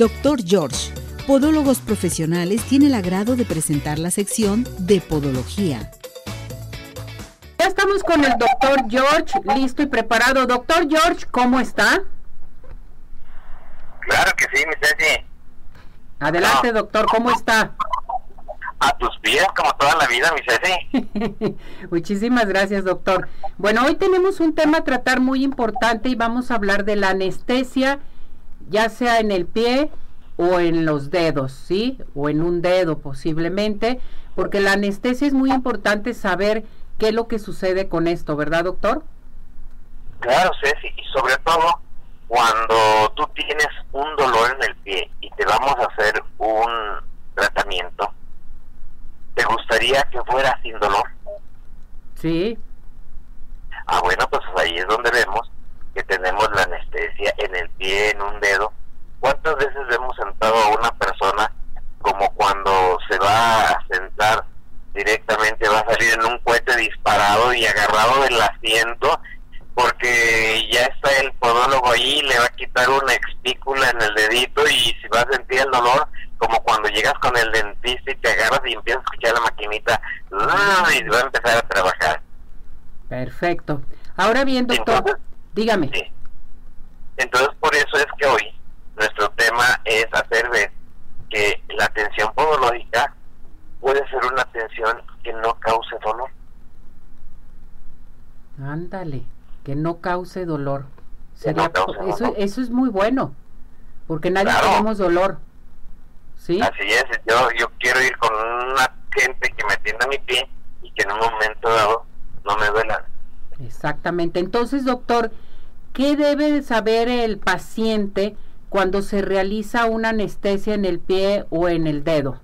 Doctor George, Podólogos Profesionales, tiene el agrado de presentar la sección de Podología. Ya estamos con el doctor George, listo y preparado. Doctor George, ¿cómo está? Claro que sí, mi Ceci. Adelante, doctor, ¿cómo está? A tus pies, como toda la vida, mi Ceci. Muchísimas gracias, doctor. Bueno, hoy tenemos un tema a tratar muy importante y vamos a hablar de la anestesia, ya sea en el pie o en los dedos, ¿sí? O en un dedo posiblemente, porque la anestesia es muy importante saber qué es lo que sucede con esto, ¿verdad, doctor? Claro, Ceci, y sobre todo cuando tú tienes un dolor en el pie y te vamos a hacer un tratamiento, ¿te gustaría que fuera sin dolor? Sí. Ah, bueno, pues ahí es donde vemos que tenemos la en el pie, en un dedo. ¿Cuántas veces hemos sentado a una persona como cuando se va a sentar directamente, va a salir en un cohete disparado y agarrado del asiento porque ya está el podólogo ahí, le va a quitar una expícula en el dedito y si va a sentir el dolor, como cuando llegas con el dentista y te agarras y empiezas a escuchar la maquinita y va a empezar a trabajar. Perfecto. Ahora bien, doctor, dígame. Entonces, por eso es que hoy nuestro tema es hacer ver que la atención podológica puede ser una atención que no cause dolor. Ándale que no cause dolor. Sería, eso, eso es muy bueno, porque nadie tenemos dolor. ¿Sí? Así es, yo, yo quiero ir con una gente que me atienda mi pie y que en un momento dado no me duela. Exactamente. Entonces, doctor, ¿qué debe saber el paciente cuando se realiza una anestesia en el pie o en el dedo?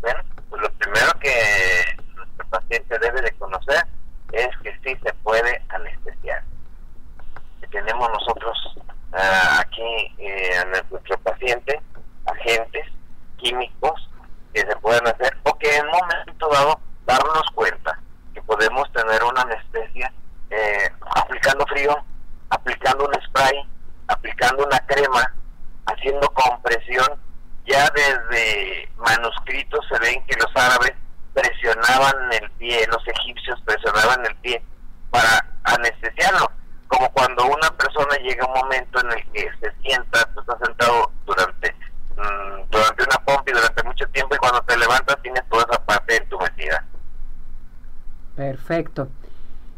Bueno, pues lo primero que nuestro paciente debe de conocer es que sí se puede anestesiar. Tenemos nosotros uh, aquí eh, a nuestro paciente agentes químicos que se pueden hacer o que en un momento dado darnos cuenta que podemos tener una anestesia eh, aplicando frío, aplicando un spray, aplicando una crema, haciendo compresión. Ya desde manuscritos se ven que los árabes presionaban el pie, los egipcios presionaban el pie para anestesiarlo, como cuando una persona llega a un momento en el que se sienta, tú estás sentado durante mm, durante una pompa y durante mucho tiempo y cuando te levantas tienes toda esa parte entumecida. Perfecto.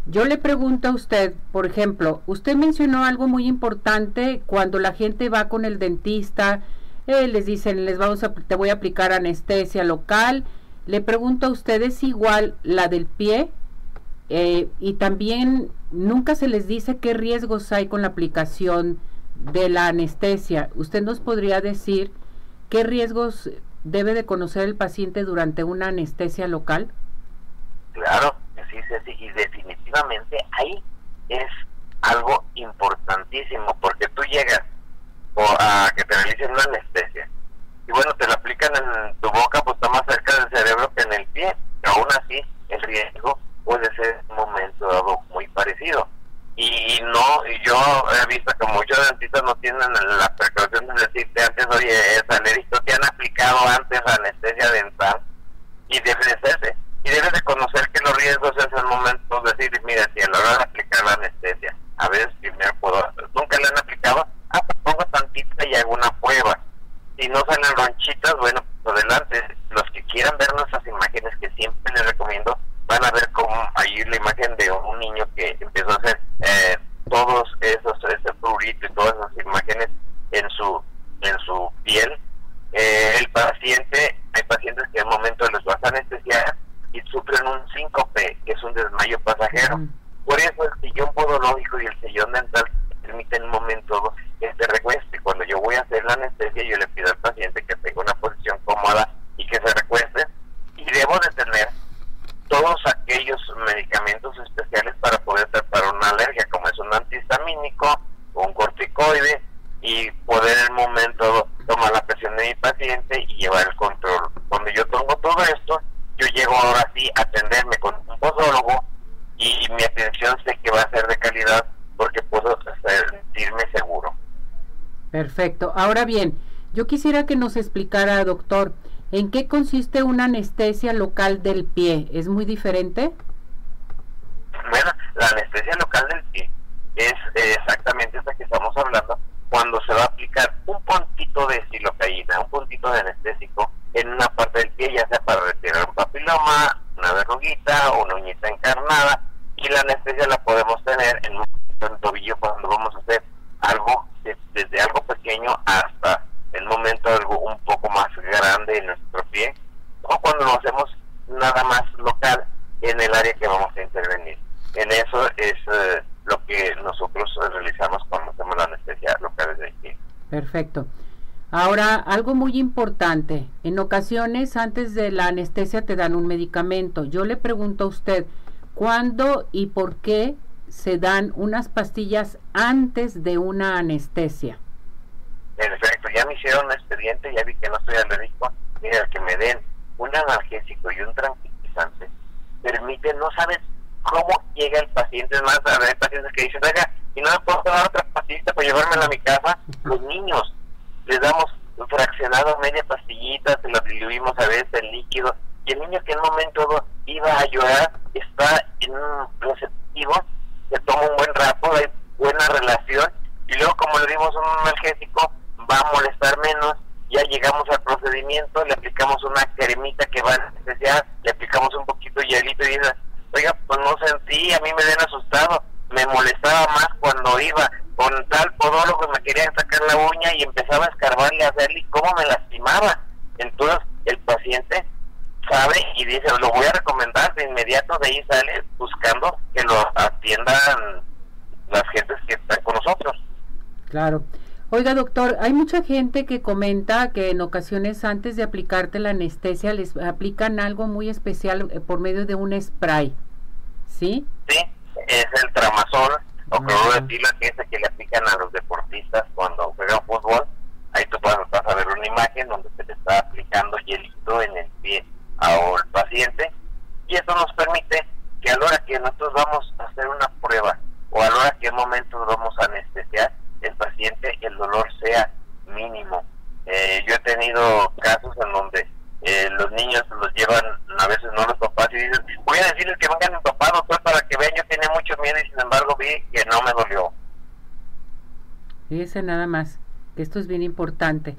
Yo le pregunto a usted, por ejemplo, usted mencionó algo muy importante cuando la gente va con el dentista, eh, les dicen, les vamos a, te voy a aplicar anestesia local le pregunto a ustedes igual la del pie eh, y también nunca se les dice qué riesgos hay con la aplicación de la anestesia. ¿Usted nos podría decir qué riesgos debe de conocer el paciente durante una anestesia local? Claro, sí, sí, y definitivamente ahí es algo importantísimo porque tú llegas a que te realicen una anestesia y bueno, te la aplican en tu boca, pues está más cerca del cerebro que en el pie. Aún así, el riesgo puede ser un momento dado muy parecido. Y no, y yo he visto que muchos dentistas no tienen la precaución de decirte antes, oye, Salerito, te han aplicado antes anestesia dental y debe de serse. Y debes de conocer que los riesgos es el momento de decir, mira, si a la hora de aplicar la anestesia, a veces primero puedo, nunca le han aplicado, ah, pues pongo tantita y hago una prueba si no salen ronchitas, bueno, pues adelante. Los que quieran ver nuestras imágenes, que siempre les recomiendo, van a ver como ahí la imagen de un niño que empezó a hacer eh, todos esos, ese prurito y todas esas imágenes en su en su piel. Eh, el paciente, hay pacientes que en el momento les vas a anestesiar y sufren un síncope, que es un desmayo pasajero. Por eso el sillón podológico y el sillón dental permiten un momento que se recueste. Cuando hacer la anestesia, yo le pido al paciente que tenga una posición cómoda y que se recueste. Y debo de tener todos aquellos medicamentos especiales para poder tratar una alergia, como es un antihistamínico, un corticoide, y poder en el momento tomar la presión de mi paciente y llevar el control. Cuando yo tengo todo esto, yo llego ahora sí a atenderme con un posólogo y mi atención sé que va a ser de calidad porque puedo sentirme seguro. Perfecto. Ahora bien, yo quisiera que nos explicara, doctor, ¿en qué consiste una anestesia local del pie? ¿Es muy diferente? Bueno, la anestesia local del pie es eh, exactamente esta que estamos hablando cuando se va a aplicar un puntito de silocaína, un puntito de anestésico en una parte del pie, ya sea para retirar un papiloma, una verruguita o una uñita encarnada, y la anestesia la podemos tener en un tobillo cuando vamos a hacer algo desde algo pequeño hasta el momento algo un poco más grande en nuestro pie, o cuando lo hacemos nada más local en el área que vamos a intervenir. En eso es eh, lo que nosotros realizamos cuando hacemos la anestesia local del pie. Perfecto. Ahora, algo muy importante, en ocasiones antes de la anestesia te dan un medicamento. Yo le pregunto a usted, ¿cuándo y por qué se dan unas pastillas antes de una anestesia? Perfecto, ya me hicieron un expediente, ya vi que no estoy alérgico. Mira, que me den un analgésico y un tranquilizante permite, no sabes cómo llega el paciente. Es más, hay pacientes que dicen, oiga, y no me puedo dar otra pastillita para llevármela a mi casa. Los niños les damos fraccionado media pastillita, se lo diluimos a veces en líquido, y el niño que en un momento iba a llorar está en un receptivo, se toma un buen rato, hay buena relación, y luego como le dimos un analgésico, va a molestar menos, ya llegamos al procedimiento, le aplicamos una cremita que va a especial, le aplicamos un poquito de hielito y dice, oiga, pues no sentí, a mí me den asustado, me molestaba más cuando iba, con tal podólogo me quería sacar la uña y empezaba a escarbarle a hacerle cómo me lastimaba. Entonces el paciente sabe y dice, lo voy a recomendar, de inmediato de ahí sale buscando que lo atiendan las gentes que están con nosotros. Claro. Oiga, doctor, hay mucha gente que comenta que en ocasiones antes de aplicarte la anestesia les aplican algo muy especial eh, por medio de un spray. ¿Sí? Sí, es el tramazol o cloruro de que es el que le aplican a los deportistas cuando juegan fútbol. Ahí tú vas, a ver una imagen donde se le está aplicando hielito en el pie al paciente y eso nos permite que a la hora que nosotros vamos a hacer una prueba o a la hora que en momentos vamos a anestesiar el paciente el dolor sea mínimo. Eh, yo he tenido casos en donde eh, los niños los llevan a veces no los papás y dicen voy a decirles que vengan mi papá doctor para que vean yo tenía mucho miedo y que no me dolió. Fíjese nada más que esto es bien importante.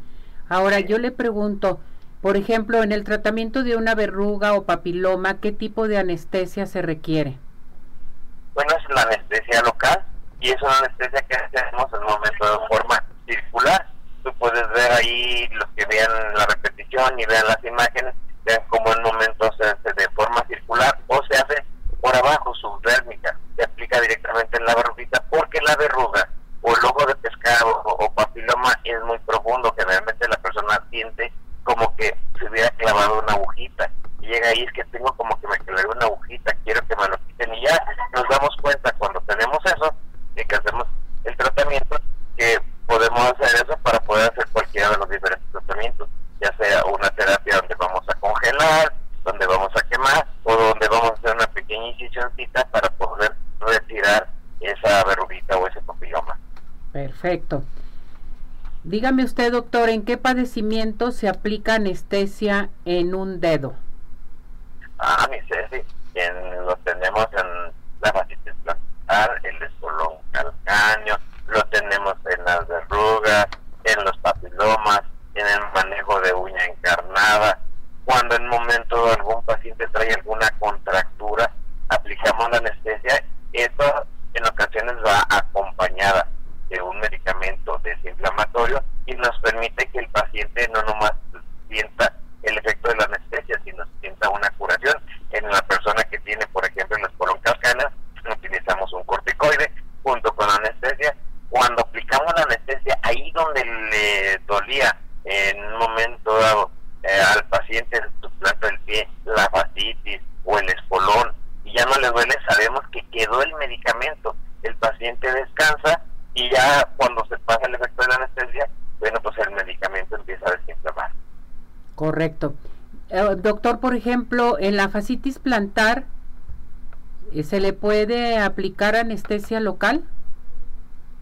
Ahora yo le pregunto por ejemplo en el tratamiento de una verruga o papiloma qué tipo de anestesia se requiere bueno es la anestesia local y es una anestesia que hacemos en un momento de forma circular. Tú puedes ver ahí los que vean la repetición y vean las imágenes, vean cómo en momentos se hace de forma circular o se hace por abajo subdérmica, se aplica directamente en la verruguita porque la verruga o el ojo de pescado o, papiloma es muy profundo, generalmente la persona siente como que se hubiera clavado una agujita y llega ahí es que tengo como que me clavé una agujita, quiero que me lo quiten y ya nos damos cuenta cuando tenemos eso de que hacemos el tratamiento que podemos hacer eso para poder hacer cualquiera de los diferentes tratamientos, ya sea una terapia donde vamos a congelar, donde vamos a quemar o donde vamos a hacer incisioncita para poder retirar esa verruguita o ese papiloma. Perfecto. Dígame usted, doctor, ¿en qué padecimiento se aplica anestesia en un dedo? Ah, mi Ceci, en, lo tenemos en la fascitis plantar, el espolón calcáneo, lo tenemos en las verrugas, en los papilomas, en el manejo de uña encarnada. Cuando en momento algún paciente trae alguna contractura, aplicamos la anestesia. Esto en ocasiones va acompañada de un medicamento desinflamatorio y nos permite que el paciente no nomás sienta el efecto de la anestesia, sino sienta una curación. En la persona que tiene, por ejemplo, en espolón calcáneo, utilizamos un corticoide junto con la anestesia cuando aplicamos la anestesia, ahí donde le dolía en un momento medicamento, el paciente descansa y ya cuando se pasa el efecto de la anestesia, bueno, pues el medicamento empieza a desinflamar. Correcto. Eh, doctor, por ejemplo, en la fascitis plantar, eh, ¿se le puede aplicar anestesia local?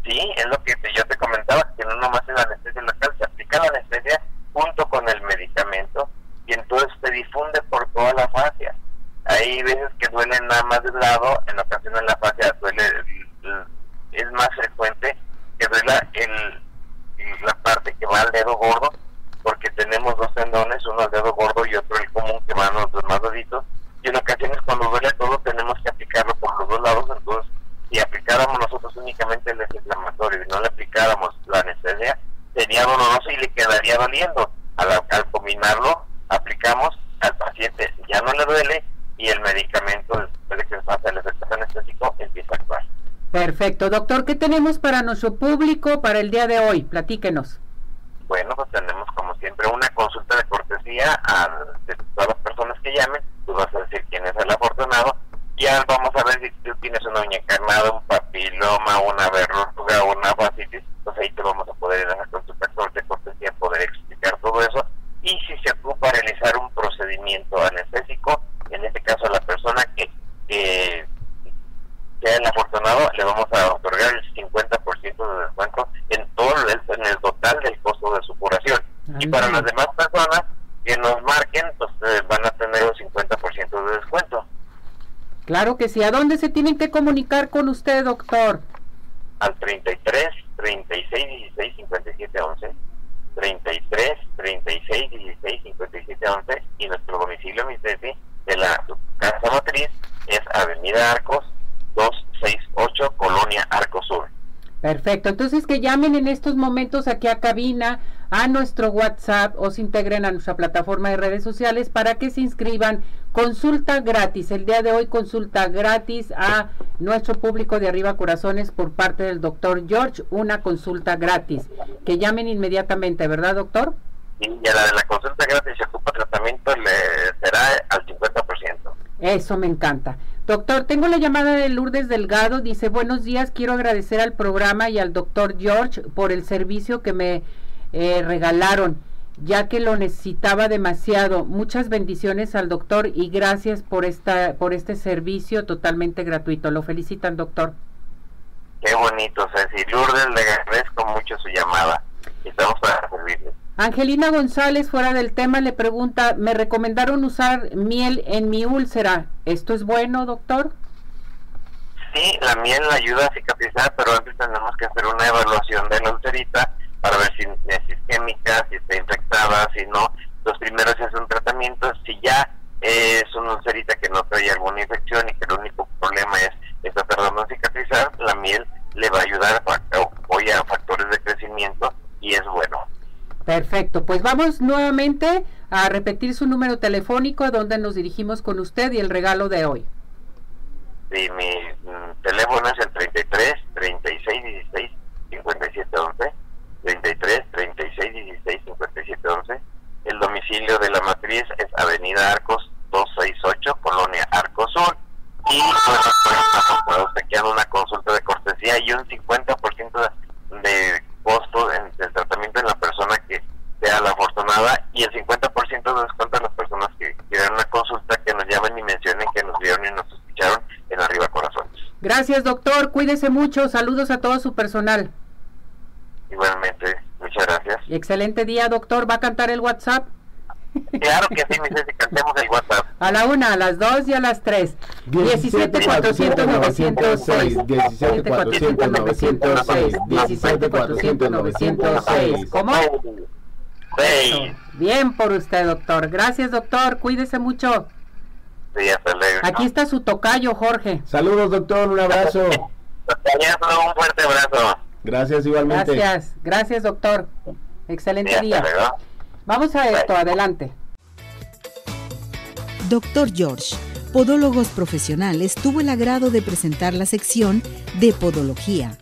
Sí, es lo que yo te comentaba, que no nomás es la anestesia local, se aplica la anestesia junto con el medicamento y entonces se difunde por toda la fascia más de un lado, en ocasiones la fascia duele, es más frecuente que duela el, la parte que va al dedo gordo, porque tenemos dos tendones, uno al dedo gordo y otro el común que van los más deditos, y en ocasiones cuando duele todo tenemos que aplicarlo por los dos lados, entonces si aplicáramos nosotros únicamente el desinflamatorio y no le aplicáramos la anestesia, sería doloroso y le quedaría doliendo. Al, al combinarlo, aplicamos, al paciente ya no le duele y el medicamento, después de que pasa el efecto anestésico, empieza a actuar. Doctor, ¿qué tenemos para nuestro público para el día de hoy? Platíquenos. Bueno, pues tenemos como siempre una consulta de cortesía a todas las personas que llamen. Tú vas a decir quién es el afortunado. Ya vamos a ver si tú tienes una uña encarnada, un papiloma, una verruga, una fascitis. Pues ahí te vamos a poder en esa consulta de cortesía poder explicar todo eso. Y si se ocupa realizar un procedimiento anestésico, en este caso a la persona que, que sea el afortunado, le vamos a otorgar el 50% de descuento en todo el, en el total del costo de su curación. y para las demás personas que nos marquen, pues eh, van a tener un 50% de descuento. Claro que sí. ¿A dónde se tienen que comunicar con usted, doctor? Al 33 36 16 57 11. 33 36 16 57 11 y nuestro domicilio, mi de la casa matriz es Avenida Arcos 268, Colonia Arco Sur. Perfecto, entonces que llamen en estos momentos aquí a cabina, a nuestro WhatsApp o se integren a nuestra plataforma de redes sociales para que se inscriban. Consulta gratis, el día de hoy consulta gratis a nuestro público de Arriba Corazones por parte del doctor George, una consulta gratis. Que llamen inmediatamente, ¿verdad doctor? Y a la de la consulta gratis se ocupa tratamiento le será al 50%. Eso me encanta. Doctor, tengo la llamada de Lourdes Delgado. Dice, buenos días, quiero agradecer al programa y al doctor George por el servicio que me eh, regalaron, ya que lo necesitaba demasiado. Muchas bendiciones al doctor y gracias por, esta, por este servicio totalmente gratuito. Lo felicitan, doctor. Qué bonito, Ceci. Lourdes, le agradezco mucho su llamada. Estamos para servirle. Angelina González, fuera del tema, le pregunta, me recomendaron usar miel en mi úlcera. ¿Esto es bueno, doctor? Sí, la miel ayuda a cicatrizar, pero antes tenemos que hacer una evaluación de la ulcerita para ver si es isquémica, si está infectada, si no. Los primeros es un tratamiento. Si ya es una ulcerita que no trae alguna infección y que el único problema es está tardando en cicatrizar, la miel le va a ayudar, a factores de crecimiento y es bueno. Perfecto, pues vamos nuevamente a repetir su número telefónico a donde nos dirigimos con usted y el regalo de hoy. Sí, mi mm, teléfono es el 33 36 16 57 11. 33 36 16 57 11. El domicilio de la matriz es Avenida Arcos 268, Colonia Arcos Sur. Y pues usted queda una consulta de cortesía y un 50% de costo en el tratamiento en la persona que sea la afortunada y el 50% de descuento a las personas que quieran una consulta que nos llamen y mencionen que nos vieron y nos escucharon en Arriba Corazones. Gracias doctor, cuídese mucho, saludos a todo su personal. Igualmente, muchas gracias. Y excelente día doctor, ¿va a cantar el WhatsApp? Claro que sí, mi Ceci, cantemos el WhatsApp. A la una, a las dos y a las tres. 17 400 906. 17 400 906. 17 400 906. ¿Cómo? Sí. Bien por usted, doctor. Gracias, doctor. Cuídese mucho. Sí, hasta luego. Aquí está su tocayo, Jorge. Saludos, doctor. Un abrazo. un fuerte abrazo. Gracias, igualmente. Gracias, gracias, doctor. Excelente sí, día. Luego. Vamos a esto, adelante. Doctor George, Podólogos Profesionales, tuvo el agrado de presentar la sección de Podología